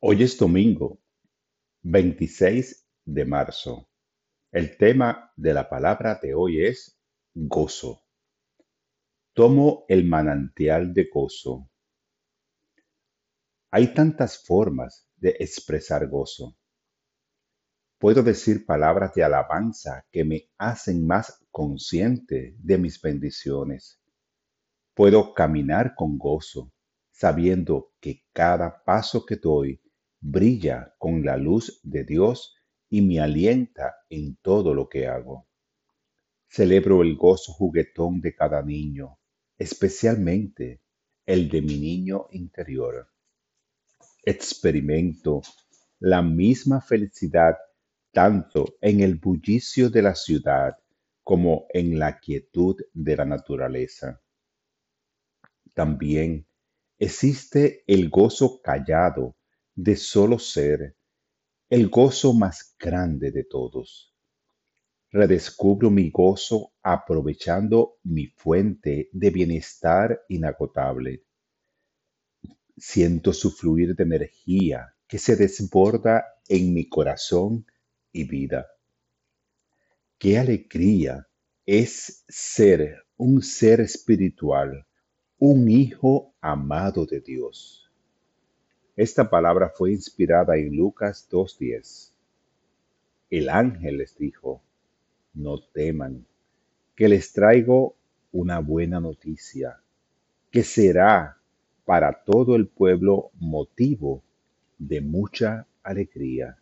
Hoy es domingo 26 de marzo. El tema de la palabra de hoy es gozo. Tomo el manantial de gozo. Hay tantas formas de expresar gozo. Puedo decir palabras de alabanza que me hacen más consciente de mis bendiciones. Puedo caminar con gozo, sabiendo que cada paso que doy brilla con la luz de Dios y me alienta en todo lo que hago. Celebro el gozo juguetón de cada niño, especialmente el de mi niño interior. Experimento la misma felicidad tanto en el bullicio de la ciudad como en la quietud de la naturaleza. También existe el gozo callado de solo ser el gozo más grande de todos. Redescubro mi gozo aprovechando mi fuente de bienestar inagotable. Siento su fluir de energía que se desborda en mi corazón y vida. Qué alegría es ser un ser espiritual, un hijo amado de Dios. Esta palabra fue inspirada en Lucas 2.10. El ángel les dijo, no teman, que les traigo una buena noticia, que será para todo el pueblo motivo de mucha alegría.